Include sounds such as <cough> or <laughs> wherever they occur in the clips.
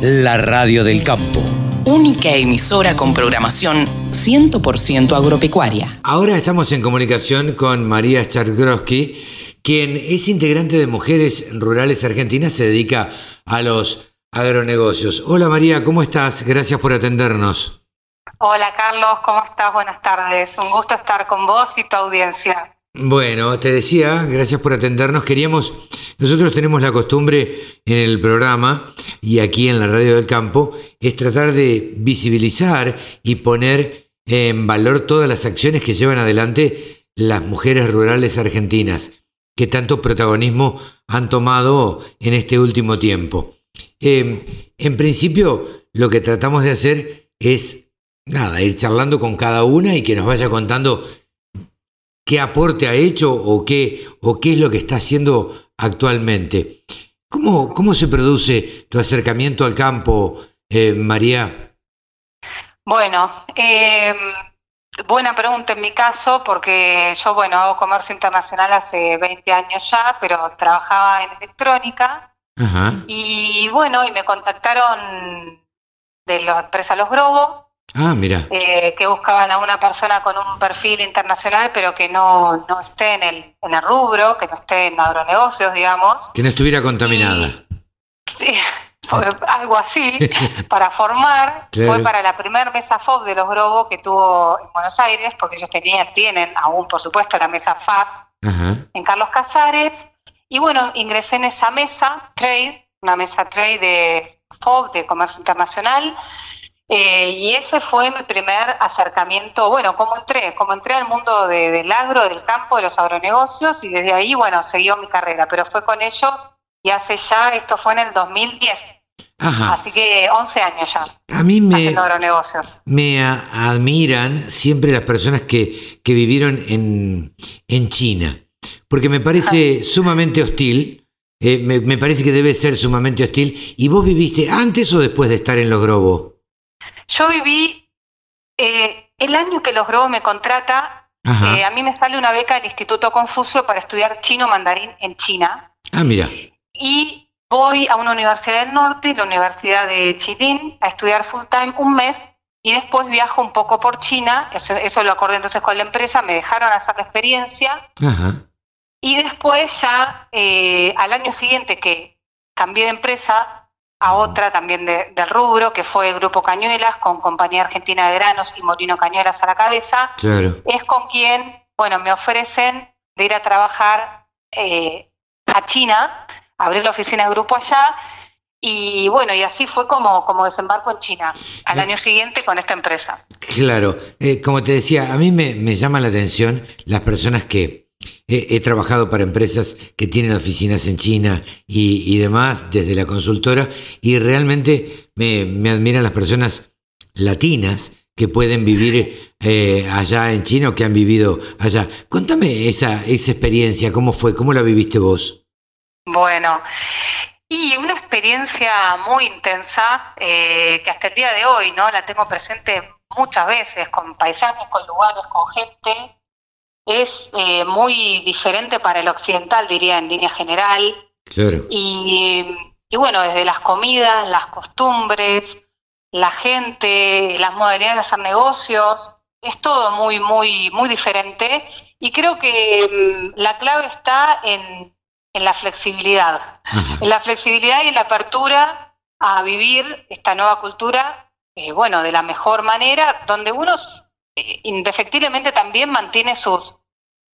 la radio del campo. Única emisora con programación 100% agropecuaria. Ahora estamos en comunicación con María Chargrowski, quien es integrante de Mujeres Rurales Argentinas, se dedica a los agronegocios. Hola María, ¿cómo estás? Gracias por atendernos. Hola Carlos, ¿cómo estás? Buenas tardes. Un gusto estar con vos y tu audiencia. Bueno, te decía, gracias por atendernos. Queríamos, nosotros tenemos la costumbre en el programa y aquí en la radio del campo, es tratar de visibilizar y poner en valor todas las acciones que llevan adelante las mujeres rurales argentinas, que tanto protagonismo han tomado en este último tiempo. Em, en principio, lo que tratamos de hacer es, nada, ir charlando con cada una y que nos vaya contando qué aporte ha hecho o qué, o qué es lo que está haciendo actualmente. ¿Cómo, cómo se produce tu acercamiento al campo, eh, María? Bueno, eh, buena pregunta en mi caso, porque yo, bueno, hago comercio internacional hace 20 años ya, pero trabajaba en electrónica. Y bueno, y me contactaron de la empresa Los Grobos, Ah, mira. Eh, que buscaban a una persona con un perfil internacional, pero que no, no esté en el, en el rubro, que no esté en agronegocios, digamos. Que no estuviera contaminada. sí, <laughs> algo así, <laughs> para formar. Fue para la primera mesa FOB de los Grobo que tuvo en Buenos Aires, porque ellos tenían, tienen aún, por supuesto, la mesa FAF en Carlos Casares. Y bueno, ingresé en esa mesa, trade, una mesa trade de FOB, de comercio internacional, eh, y ese fue mi primer acercamiento, bueno, como entré, como entré al mundo del agro, del campo, de los agronegocios, y desde ahí, bueno, siguió mi carrera, pero fue con ellos y hace ya, esto fue en el 2010. Así que 11 años ya. A mí me, me admiran siempre las personas que, que vivieron en, en China, porque me parece sumamente hostil, eh, me, me, parece que debe ser sumamente hostil. ¿Y vos viviste antes o después de estar en los Grobos? Yo viví eh, el año que los Grobo me contrata, eh, a mí me sale una beca del Instituto Confucio para estudiar chino mandarín en China. Ah, mira. Y voy a una universidad del norte, la Universidad de Chilín, a estudiar full time un mes y después viajo un poco por China, eso, lo acordé entonces con la empresa, me dejaron hacer la experiencia. Y después ya eh, al año siguiente que cambié de empresa, a otra también del rubro, que fue el Grupo Cañuelas, con Compañía Argentina de Granos y Molino Cañuelas a la cabeza, es con quien, bueno, me ofrecen de ir a trabajar eh, a China, abrir la oficina de grupo allá, y bueno, y así fue como, como desembarco en China, al año siguiente con esta empresa. Claro, eh, como te decía, a mí me, me llama la atención las personas que He, trabajado para empresas que tienen oficinas en China y, demás desde la consultora y realmente me, admiran las personas latinas que pueden vivir eh, allá en China o que han vivido allá. Contame esa, esa experiencia, ¿cómo fue? ¿Cómo la viviste vos? Bueno, y una experiencia muy intensa eh, que hasta el día de hoy no la tengo presente muchas veces con paisajes, con lugares, con gente es eh, muy diferente para el occidental, diría en línea general. Claro. Y, bueno, desde las comidas, las costumbres, la gente, las modalidades de hacer negocios, es todo muy, muy, muy diferente. Y creo que mm, la clave está en, la flexibilidad, en la flexibilidad y en la apertura a vivir esta nueva cultura, eh, bueno, de la mejor manera, donde uno eh, indefectiblemente también mantiene sus,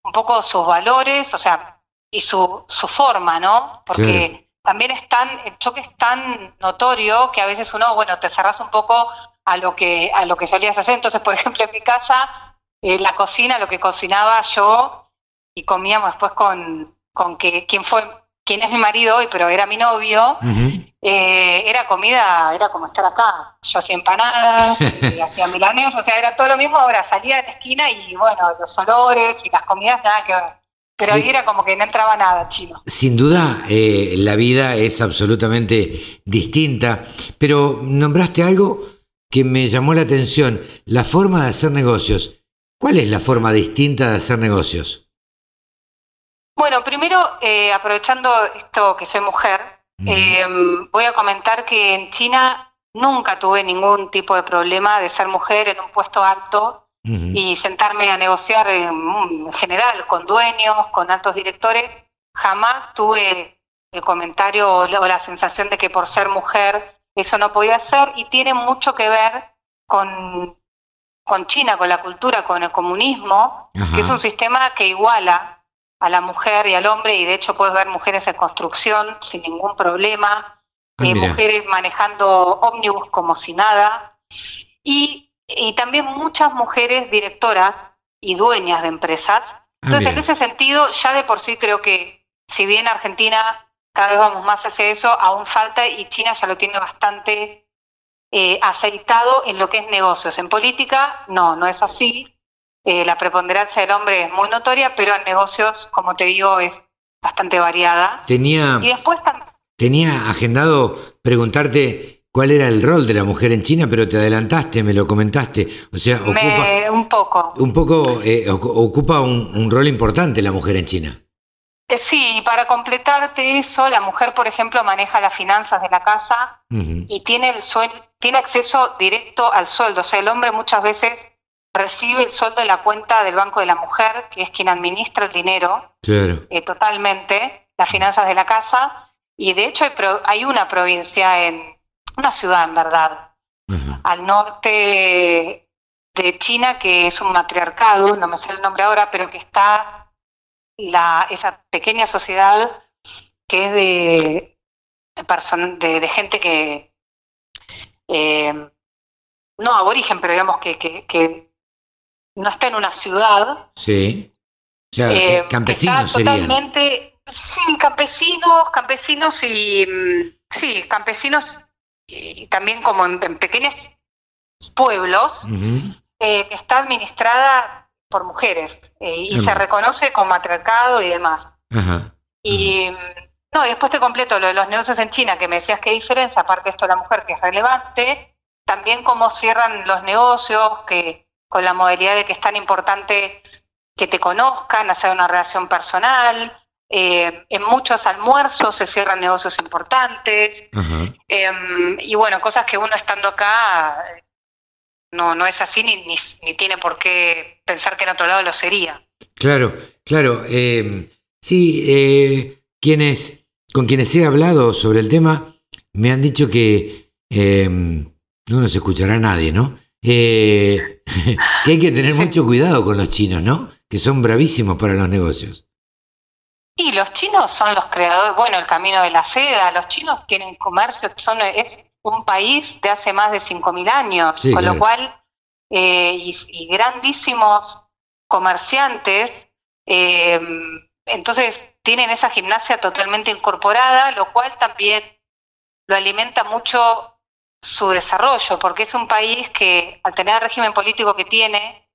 un poco sus valores, o sea, y su, su forma, ¿no? Porque también es tan, el choque es tan notorio que a veces uno, bueno, te cerras un poco a lo que, a lo que solías hacer. Entonces, por ejemplo, en mi casa, eh, la cocina, lo que cocinaba yo y comíamos después con, con que quien fue, quien es mi marido hoy, pero era mi novio, eh, era comida, era como estar acá. Yo hacía empanadas, <laughs> hacía milanes, o sea, era todo lo mismo. Ahora salía de la esquina y bueno, los olores y las comidas, nada que ver. Pero ahí era como que no entraba nada chino. Sin duda, eh, la vida es absolutamente distinta, pero nombraste algo que me llamó la atención, la forma de hacer negocios. ¿Cuál es la forma distinta de hacer negocios? Bueno, primero, eh, aprovechando esto que soy mujer, Eh, voy a comentar que en China nunca tuve ningún tipo de problema de ser mujer en un puesto alto y sentarme a negociar en, general con dueños, con altos directores. Jamás tuve el comentario o la, sensación de que por ser mujer eso no podía ser y tiene mucho que ver con, con China, con la cultura, con el comunismo, que es un sistema que iguala a la mujer y al hombre, y de hecho puedes ver mujeres en construcción sin ningún problema, ah, eh, mujeres manejando ómnibus como si nada, y, también muchas mujeres directoras y dueñas de empresas. Ah, Entonces, en ese sentido, ya de por sí creo que si bien Argentina cada vez vamos más hacia eso, aún falta y China ya lo tiene bastante eh, aceitado en lo que es negocios. En política, no, no es así. Eh, la preponderancia del hombre es muy notoria, pero en negocios, como te digo, es bastante variada. Tenía, y después tenía agendado preguntarte cuál era el rol de la mujer en China, pero te adelantaste, me lo comentaste. O sea, ocupa, un poco. Un poco eh, ocupa un, rol importante la mujer en China. Eh, sí, para completarte eso, la mujer, por ejemplo, maneja las finanzas de la casa y tiene, el tiene acceso directo al sueldo. O sea, el hombre muchas veces recibe el sueldo de la cuenta del Banco de la Mujer, que es quien administra el dinero eh, totalmente, las finanzas de la casa, y de hecho hay, una provincia en, una ciudad en verdad, al norte de China, que es un matriarcado, no me sé el nombre ahora, pero que está la, esa pequeña sociedad que es de, de, de, gente que, eh, no aborigen, pero digamos que, que no está en una ciudad. Sí. O sea, eh, campesinos totalmente, sí, campesinos, campesinos y mm, sí, campesinos y también como en, pequeños pueblos eh, que está administrada por mujeres eh, y se reconoce con matriarcado y demás. Y mm, no, y después te completo lo de los negocios en China, que me decías qué diferencia, aparte de esto de la mujer que es relevante, también cómo cierran los negocios, que con la modalidad de que es tan importante que te conozcan, hacer una relación personal. Eh, en muchos almuerzos se cierran negocios importantes. Em, y bueno, cosas que uno estando acá no, no es así ni, ni, tiene por qué pensar que en otro lado lo sería. Claro, claro. Em, sí, eh, quienes, con quienes he hablado sobre el tema me han dicho que em, no nos escuchará nadie, ¿no? Eh, que hay que tener mucho cuidado con los chinos, ¿no? Que son bravísimos para los negocios. Y los chinos son los creadores, bueno, el camino de la seda, los chinos tienen comercio, son, es un país de hace más de 5.000 años, con lo cual, eh, y, grandísimos comerciantes, eh, entonces tienen esa gimnasia totalmente incorporada, lo cual también lo alimenta mucho su desarrollo, porque es un país que al tener el régimen político que tiene,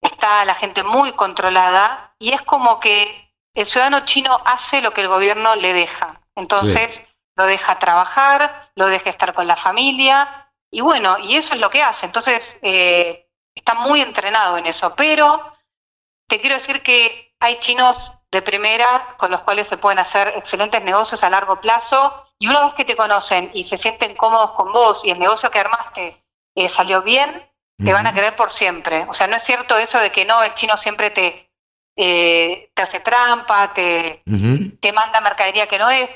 está la gente muy controlada y es como que el ciudadano chino hace lo que el gobierno le deja. Entonces lo deja trabajar, lo deja estar con la familia y bueno, y eso es lo que hace. Entonces eh, está muy entrenado en eso. Pero te quiero decir que hay chinos de primera con los cuales se pueden hacer excelentes negocios a largo plazo y una vez que te conocen y se sienten cómodos con vos y el negocio que armaste eh, salió bien, te van a querer por siempre. O sea, no es cierto eso de que no, el chino siempre te, eh, te hace trampa, te, te manda mercadería que no es.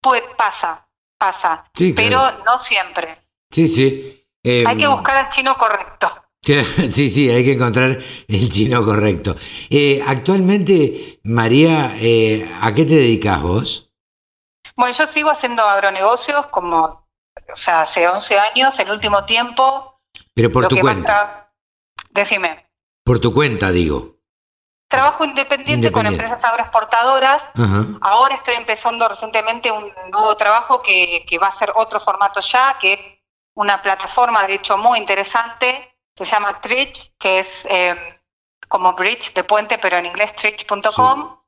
Pues pasa, pasa, pero no siempre. Sí, sí. Hay que em, buscar al chino correcto. <laughs> Sí, sí, hay que encontrar el chino correcto. Eh, actualmente, María, ¿a qué te dedicas vos? Bueno, yo sigo haciendo agronegocios como, o sea, hace 11 años, el último tiempo. Pero por tu cuenta. Decime. Por tu cuenta, digo. Trabajo independiente, con empresas agroexportadoras. Ahora estoy empezando recientemente un nuevo trabajo que, que va a ser otro formato ya, que es una plataforma, de hecho, muy interesante se llama Tridge, que es eh, como bridge de puente, pero en inglés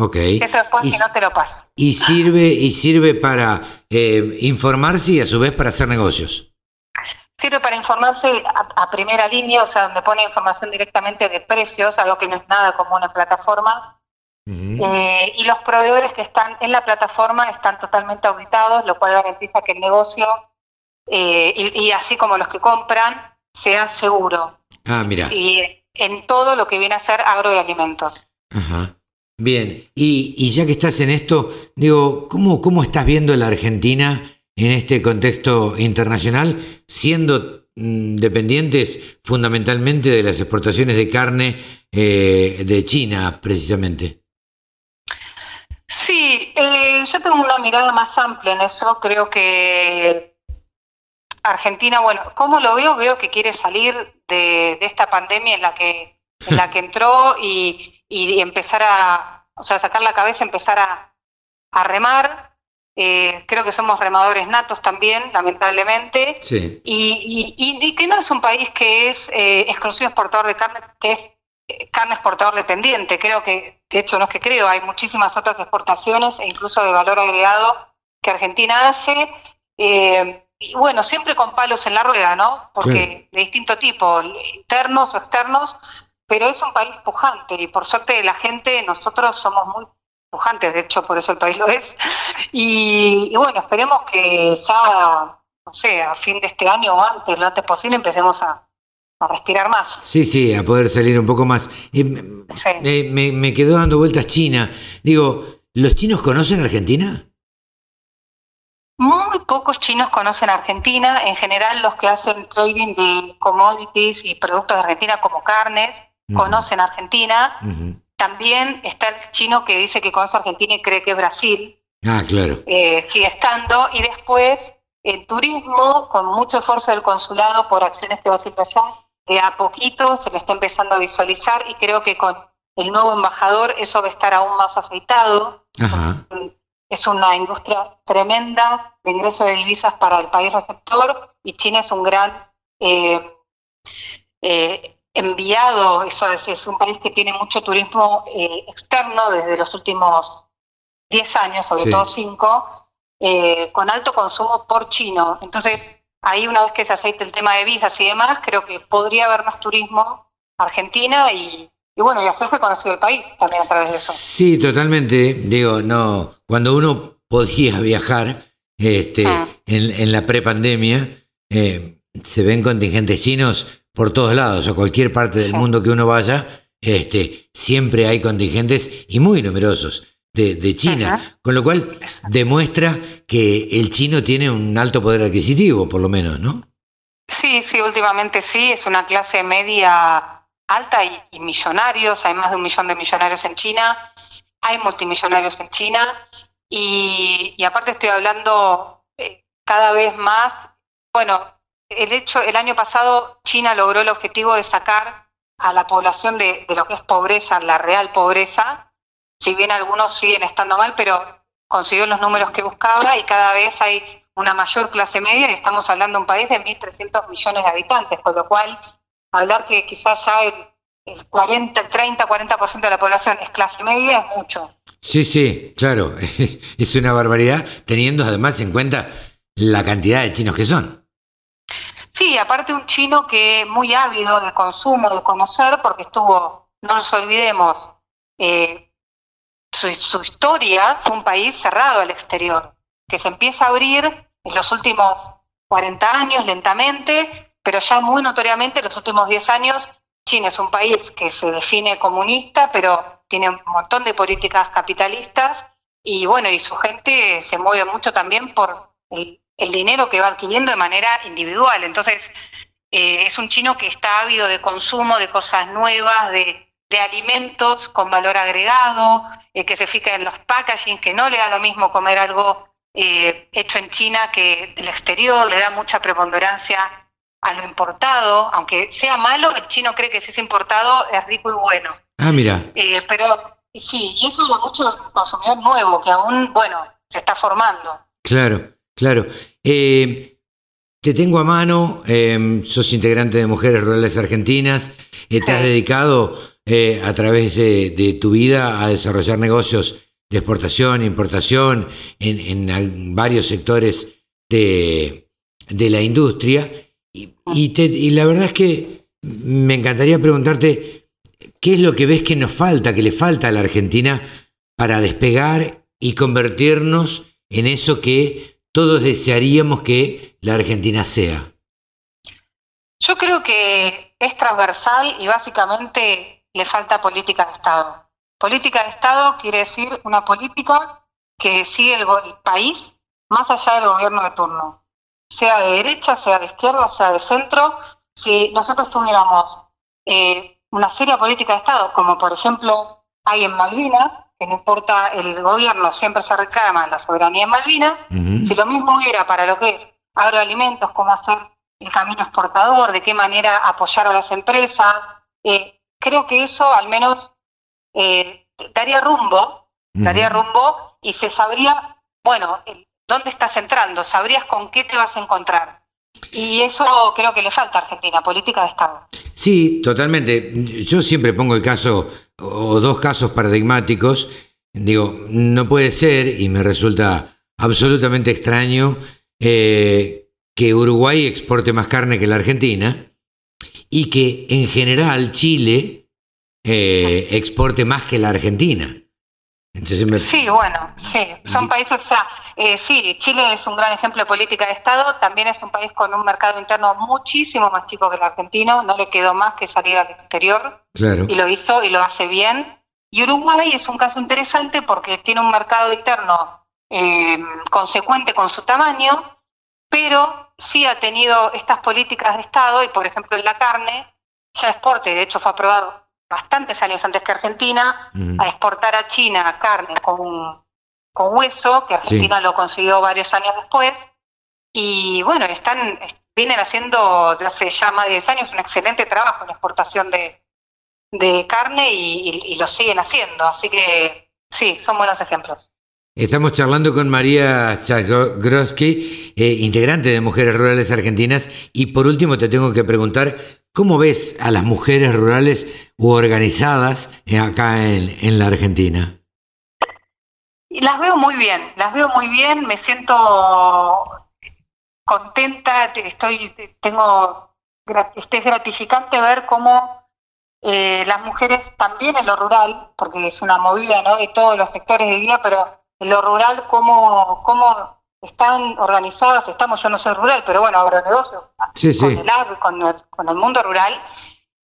Ok. Eso después, Y si no, te lo paso. Y sirve, y sirve para eh, informarse y a su vez para hacer negocios. Sirve para informarse a, a primera línea, o sea, donde pone información directamente de precios, algo que no es nada común en plataformas. Ujú. Eh, y los proveedores que están en la plataforma están totalmente auditados, lo cual garantiza que el negocio, eh, y, y así como los que compran, sea seguro. Ah, mira. Y en todo lo que viene a ser agro y alimentos. Ajá. Bien, y, ya que estás en esto, digo, ¿cómo, ¿cómo estás viendo la Argentina en este contexto internacional, siendo mm, dependientes fundamentalmente de las exportaciones de carne eh, de China, precisamente? Sí, eh, yo tengo una mirada más amplia en eso. Creo que Argentina, bueno, ¿cómo lo veo? Veo que quiere salir de, de esta pandemia en la que, en la que entró y, y empezar a, o sea, sacar la cabeza, empezar a, a remar. Eh, creo que somos remadores natos también, lamentablemente. Sí. Y, y- que no es un país que es eh, exclusivo exportador de carne, que es eh, carne exportador dependiente. Creo que, de hecho, no es que creo, hay muchísimas otras exportaciones e incluso de valor agregado que Argentina hace. Eh, y bueno, siempre con palos en la rueda, ¿no? Porque de distinto tipo, internos o externos, pero es un país pujante y por suerte la gente, nosotros somos muy pujantes, de hecho, por eso el país lo es. Y, y bueno, esperemos que ya, no sé, a fin de este año o antes, lo antes posible, empecemos a, a respirar más. Sí, sí, a poder salir un poco más. Eh, Sí. eh, me, me quedó dando vueltas China. Digo, ¿los chinos conocen Argentina? Muy pocos chinos conocen Argentina. En general, los que hacen trading de commodities y productos de Argentina como carnes Conocen Argentina. También está el chino que dice que conoce Argentina y cree que es Brasil. Ah, claro. eh, sigue estando. Y después, el turismo, con mucho esfuerzo del consulado por acciones que va haciendo allá, de a poquito se lo está empezando a visualizar y creo que con el nuevo embajador eso va a estar aún más aceitado. Ajá. Es una industria tremenda de ingreso de divisas para el país receptor y China es un gran eh, eh, eso es, es un país que tiene mucho turismo eh, externo desde los últimos 10 años, sobre Sí. todo 5, eh, con alto consumo por chino. Entonces, ahí una vez que se aceite el tema de visas y demás, creo que podría haber más turismo Argentina y, y bueno, y hacerse conocido el país también a través de eso. Sí, totalmente. Digo, no, cuando uno podía viajar este, Ah. en, en la prepandemia, eh, se ven contingentes chinos por todos lados, a cualquier parte del Sí. mundo que uno vaya, este, siempre hay contingentes y muy numerosos de, de China, Ajá. con lo cual demuestra que el chino tiene un alto poder adquisitivo, por lo menos, ¿no? Sí, sí, últimamente sí, es una clase media alta y, y millonarios, hay más de un millón de millonarios en China, hay multimillonarios en China y, y aparte estoy hablando eh, cada vez más, bueno, el hecho, el año pasado China logró el objetivo de sacar a la población de, de lo que es pobreza, la real pobreza, si bien algunos siguen estando mal, pero consiguió los números que buscaba y cada vez hay una mayor clase media y estamos hablando de un país de 1.300 millones de habitantes, con lo cual hablar que quizás ya el, el 40, el 30, 40% de la población es clase media es mucho. Sí, sí, claro, <laughs> es una barbaridad, teniendo además en cuenta la cantidad de chinos que son. Sí, aparte un chino que muy ávido de consumo, de conocer, porque estuvo, no nos olvidemos, eh, su, su historia fue un país cerrado al exterior, que se empieza a abrir en los últimos 40 años lentamente, pero ya muy notoriamente en los últimos 10 años, China es un país que se define comunista, pero tiene un montón de políticas capitalistas y bueno, y su gente se mueve mucho también por el, el dinero que va adquiriendo de manera individual. Entonces, eh, es un chino que está ávido de consumo, de cosas nuevas, de, de alimentos con valor agregado, eh, que se fija en los packaging, que no le da lo mismo comer algo eh, hecho en China que del exterior, le da mucha preponderancia a lo importado, aunque sea malo, el chino cree que si es importado es rico y bueno. Ah, mira, Eh, pero sí, y eso habla mucho del consumidor nuevo, que aún, bueno, se está formando. Claro, claro. Eh, te tengo a mano, eh, sos integrante de Mujeres Rurales Argentinas, eh, te has dedicado eh, a través de, de tu vida a desarrollar negocios de exportación, importación en, varios sectores de, de la industria. Y, y te- y la verdad es que me encantaría preguntarte, ¿qué es lo que ves que nos falta, que le falta a la Argentina para despegar y convertirnos en eso que todos desearíamos que la Argentina sea? Yo creo que es transversal y básicamente le falta política de Estado. Política de Estado quiere decir una política que sigue el, el país más allá del gobierno de turno, sea de derecha, sea de izquierda, sea de centro. Si nosotros tuviéramos eh, una seria política de Estado, como por ejemplo hay en Malvinas, que no importa el gobierno, siempre se reclama la soberanía en Malvinas, si lo mismo hubiera para lo que es agroalimentos, cómo hacer el camino exportador, de qué manera apoyar a las empresas, eh, creo que eso al menos eh, daría rumbo, daría rumbo y se sabría, bueno, el- dónde estás entrando, sabrías con qué te vas a encontrar. Y eso creo que le falta a Argentina, política de Estado. Sí, totalmente. Yo siempre pongo el caso, o dos casos paradigmáticos. Digo, no puede ser, y me resulta absolutamente extraño, eh, que Uruguay exporte más carne que la Argentina y que en general Chile eh, exporte más que la Argentina. Me, Sí, bueno, sí, son países, o sea, eh, sí, Chile es un gran ejemplo de política de Estado, también es un país con un mercado interno muchísimo más chico que el argentino, no le quedó más que salir al exterior claro. y lo hizo y lo hace bien. Y Uruguay es un caso interesante porque tiene un mercado interno eh, consecuente con su tamaño, pero sí ha tenido estas políticas de Estado y, por ejemplo, en la carne ya exporta, y de hecho fue aprobado bastantes años antes que Argentina, a exportar a China carne con, con hueso, que Argentina lo consiguió varios años después. Y bueno, están vienen haciendo desde hace ya más de 10 años un excelente trabajo en la exportación de, de carne y, y- y lo siguen haciendo. Así que sí, son buenos ejemplos. Estamos charlando con María Chagroski, eh, integrante de Mujeres Rurales Argentinas. Y por último te tengo que preguntar, ¿cómo ves a las mujeres rurales u organizadas acá en, en la Argentina? Las veo muy bien, las veo muy bien, me siento contenta, te- estoy, te- tengo, este, es gratificante ver cómo eh, las mujeres también en lo rural, porque es una movida ¿no? de todos los sectores de vida, pero en lo rural cómo, cómo están organizadas, estamos, yo no soy rural, pero bueno, agronegocios, Sí, con sí. el con el, con el mundo rural.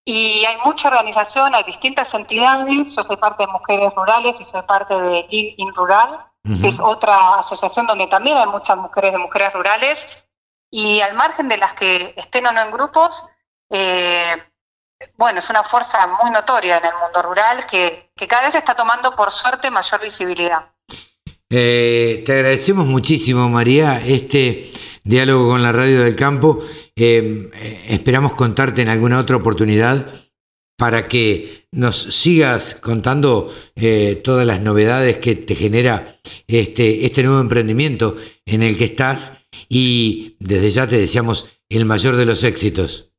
Y hay mucha organización, hay distintas entidades. Yo soy parte de Mujeres Rurales y soy parte de Lean in Rural, que es otra asociación donde también hay muchas mujeres de mujeres rurales. Y al margen de las que estén o no en grupos, eh, bueno, es una fuerza muy notoria en el mundo rural que, que cada vez está tomando, por suerte, mayor visibilidad. Eh, te agradecemos muchísimo, María, este diálogo con la Radio del Campo. Eh, eh, esperamos contarte en alguna otra oportunidad para que nos sigas contando eh, todas las novedades que te genera este, este nuevo emprendimiento en el que estás y desde ya te deseamos el mayor de los éxitos.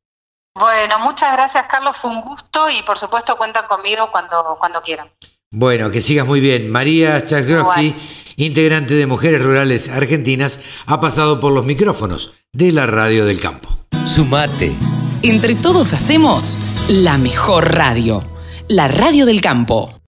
Bueno, muchas gracias, Carlos. Fue un gusto y, por supuesto, cuentan conmigo cuando, cuando quieran. Bueno, que sigas muy bien. María Chagroski, integrante de Mujeres Rurales Argentinas, ha pasado por los micrófonos de la Radio del Campo. Sumate. Entre todos hacemos la mejor radio, la radio del campo.